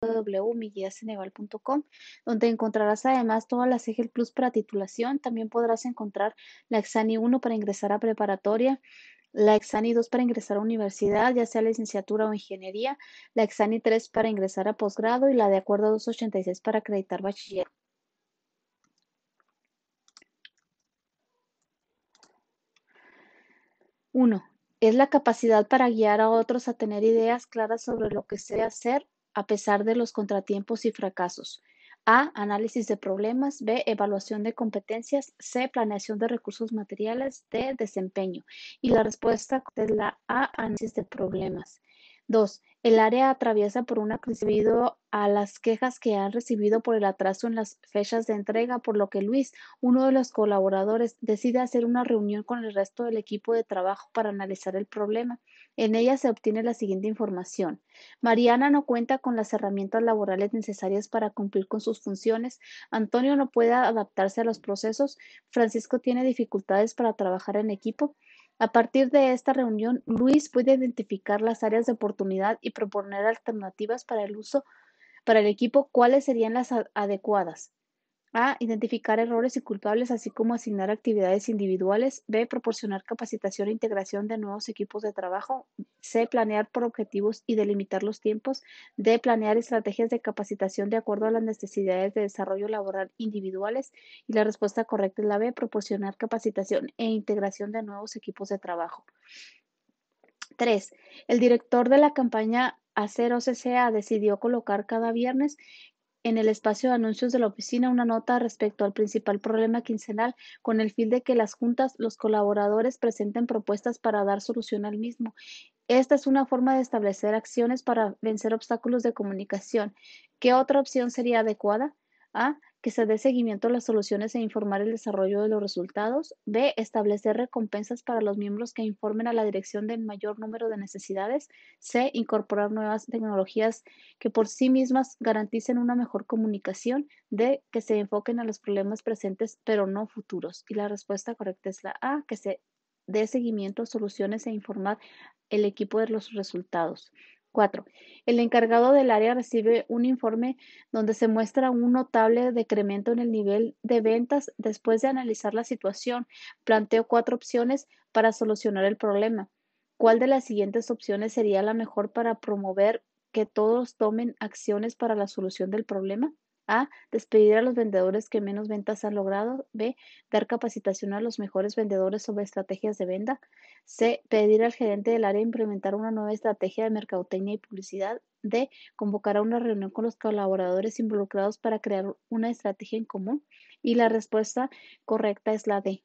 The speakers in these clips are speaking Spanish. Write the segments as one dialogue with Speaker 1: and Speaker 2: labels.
Speaker 1: www.miguiaceneval.com, donde encontrarás además todas las EGEL Plus para titulación. También podrás encontrar la Exani 1 para ingresar a preparatoria, la Exani 2 para ingresar a universidad, ya sea licenciatura o ingeniería, la Exani 3 para ingresar a posgrado y la de acuerdo 286 para acreditar bachiller. 1. Es la capacidad para guiar a otros a tener ideas claras sobre lo que se hacer a pesar de los contratiempos y fracasos. A. Análisis de problemas. B. Evaluación de competencias. C. Planeación de recursos materiales. D. Desempeño. Y la respuesta es la A. Análisis de problemas. 2. El área atraviesa por una crisis debido a las quejas que han recibido por el atraso en las fechas de entrega, por lo que Luis, uno de los colaboradores, decide hacer una reunión con el resto del equipo de trabajo para analizar el problema. En ella se obtiene la siguiente información. Mariana no cuenta con las herramientas laborales necesarias para cumplir con sus funciones. Antonio no puede adaptarse a los procesos. Francisco tiene dificultades para trabajar en equipo. A partir de esta reunión, Luis puede identificar las áreas de oportunidad y proponer alternativas para el uso para el equipo, cuáles serían las adecuadas. A. Identificar errores y culpables, así como asignar actividades individuales. B. Proporcionar capacitación e integración de nuevos equipos de trabajo. C. Planear por objetivos y delimitar los tiempos. D. Planear estrategias de capacitación de acuerdo a las necesidades de desarrollo laboral individuales. Y la respuesta correcta es la B. Proporcionar capacitación e integración de nuevos equipos de trabajo. 3. El director de la campaña Acero CCA decidió colocar cada viernes en el espacio de anuncios de la oficina una nota respecto al principal problema quincenal con el fin de que las juntas, los colaboradores presenten propuestas para dar solución al mismo. Esta es una forma de establecer acciones para vencer obstáculos de comunicación. ¿Qué otra opción sería adecuada? A que se dé seguimiento a las soluciones e informar el desarrollo de los resultados. B. Establecer recompensas para los miembros que informen a la dirección del mayor número de necesidades. C. Incorporar nuevas tecnologías que por sí mismas garanticen una mejor comunicación. D. Que se enfoquen a los problemas presentes pero no futuros. Y la respuesta correcta es la A. Que se dé seguimiento a soluciones e informar el equipo de los resultados. 4. El encargado del área recibe un informe donde se muestra un notable decremento en el nivel de ventas después de analizar la situación. Planteo cuatro opciones para solucionar el problema. ¿Cuál de las siguientes opciones sería la mejor para promover que todos tomen acciones para la solución del problema? A. Despedir a los vendedores que menos ventas han logrado. B. Dar capacitación a los mejores vendedores sobre estrategias de venta. C. Pedir al gerente del área implementar una nueva estrategia de mercadotecnia y publicidad. D. Convocar a una reunión con los colaboradores involucrados para crear una estrategia en común. Y la respuesta correcta es la D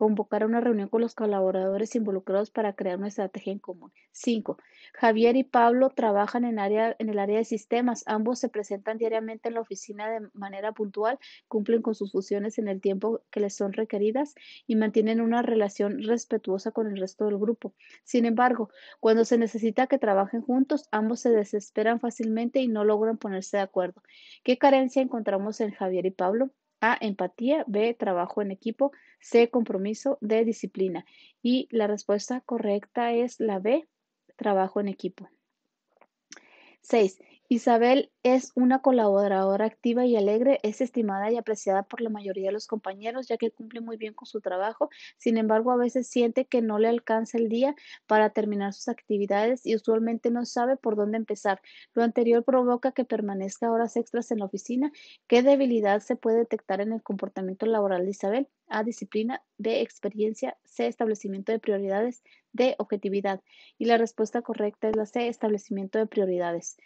Speaker 1: convocar una reunión con los colaboradores involucrados para crear una estrategia en común. 5. Javier y Pablo trabajan en, área, en el área de sistemas. Ambos se presentan diariamente en la oficina de manera puntual, cumplen con sus funciones en el tiempo que les son requeridas y mantienen una relación respetuosa con el resto del grupo. Sin embargo, cuando se necesita que trabajen juntos, ambos se desesperan fácilmente y no logran ponerse de acuerdo. ¿Qué carencia encontramos en Javier y Pablo? A, empatía, B, trabajo en equipo, C, compromiso, D, disciplina. Y la respuesta correcta es la B, trabajo en equipo. 6. Isabel es una colaboradora activa y alegre, es estimada y apreciada por la mayoría de los compañeros ya que cumple muy bien con su trabajo. Sin embargo, a veces siente que no le alcanza el día para terminar sus actividades y usualmente no sabe por dónde empezar. Lo anterior provoca que permanezca horas extras en la oficina. ¿Qué debilidad se puede detectar en el comportamiento laboral de Isabel? A. Disciplina. B. Experiencia. C. Establecimiento de prioridades. D. Objetividad. Y la respuesta correcta es la C. Establecimiento de prioridades.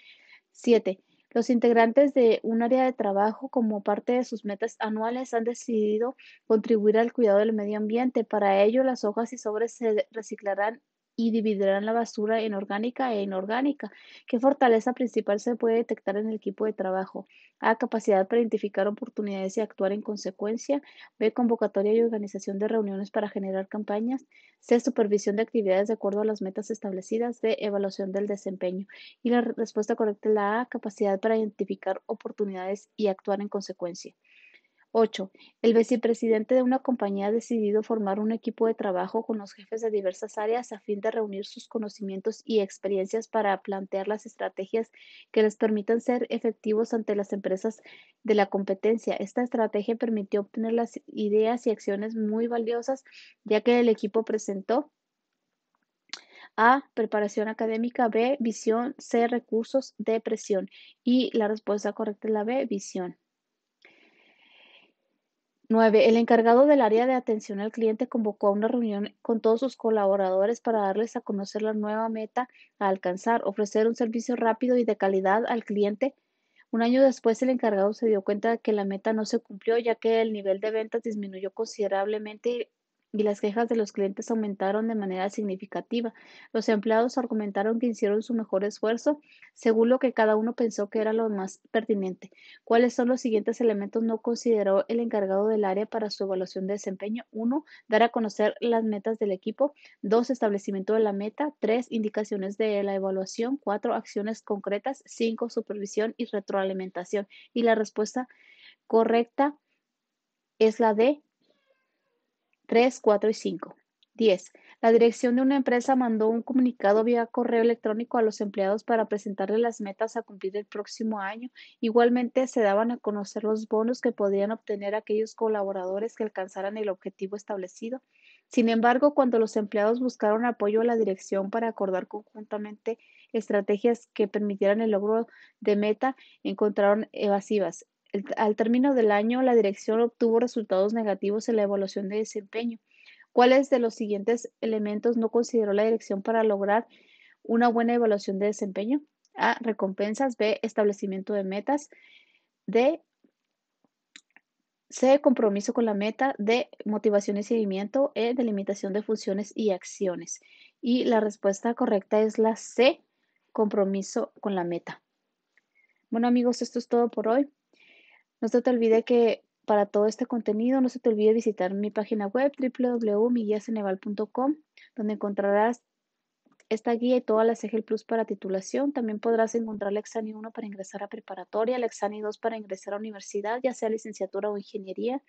Speaker 1: 7. Los integrantes de un área de trabajo, como parte de sus metas anuales, han decidido contribuir al cuidado del medio ambiente. Para ello, las hojas y sobres se reciclarán y dividirán la basura en orgánica e inorgánica. ¿Qué fortaleza principal se puede detectar en el equipo de trabajo? A. Capacidad para identificar oportunidades y actuar en consecuencia. B. Convocatoria y organización de reuniones para generar campañas. C. Supervisión de actividades de acuerdo a las metas establecidas. D. Evaluación del desempeño. Y la respuesta correcta es la A. Capacidad para identificar oportunidades y actuar en consecuencia. 8. El vicepresidente de una compañía ha decidido formar un equipo de trabajo con los jefes de diversas áreas a fin de reunir sus conocimientos y experiencias para plantear las estrategias que les permitan ser efectivos ante las empresas de la competencia. Esta estrategia permitió obtener las ideas y acciones muy valiosas, ya que el equipo presentó a. Preparación académica. B. Visión. C. Recursos. D. Presión. Y la respuesta correcta es la B. Visión. 9. El encargado del área de atención al cliente convocó a una reunión con todos sus colaboradores para darles a conocer la nueva meta a alcanzar, ofrecer un servicio rápido y de calidad al cliente. Un año después, el encargado se dio cuenta de que la meta no se cumplió, ya que el nivel de ventas disminuyó considerablemente y las quejas de los clientes aumentaron de manera significativa. Los empleados argumentaron que hicieron su mejor esfuerzo según lo que cada uno pensó que era lo más pertinente. ¿Cuáles son los siguientes elementos no consideró el encargado del área para su evaluación de desempeño? 1. Dar a conocer las metas del equipo. 2. Establecimiento de la meta. 3. Indicaciones de la evaluación. 4. Acciones concretas. 5. Supervisión y retroalimentación. Y la respuesta correcta es la de 3, 4 y 5. 10. La dirección de una empresa mandó un comunicado vía correo electrónico a los empleados para presentarles las metas a cumplir el próximo año. Igualmente se daban a conocer los bonos que podían obtener aquellos colaboradores que alcanzaran el objetivo establecido. Sin embargo, cuando los empleados buscaron apoyo a la dirección para acordar conjuntamente estrategias que permitieran el logro de meta, encontraron evasivas al término del año, la dirección obtuvo resultados negativos en la evaluación de desempeño. ¿Cuáles de los siguientes elementos no consideró la dirección para lograr una buena evaluación de desempeño? A. Recompensas. B. Establecimiento de metas. D. C. Compromiso con la meta. D. Motivación y seguimiento. E. Delimitación de funciones y acciones. Y la respuesta correcta es la C. Compromiso con la meta. Bueno amigos, esto es todo por hoy. No se te olvide que para todo este contenido, no se te olvide visitar mi página web www.miguiaceneval.com, donde encontrarás esta guía y todas las EGEL Plus para titulación. También podrás encontrar la Exani 1 para ingresar a preparatoria, la Exani 2 para ingresar a universidad, ya sea licenciatura o ingeniería.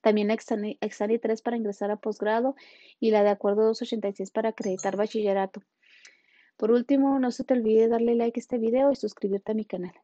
Speaker 1: También la Exani, 3 para ingresar a posgrado y la de acuerdo 286 para acreditar bachillerato. Por último, no se te olvide darle like a este video y suscribirte a mi canal.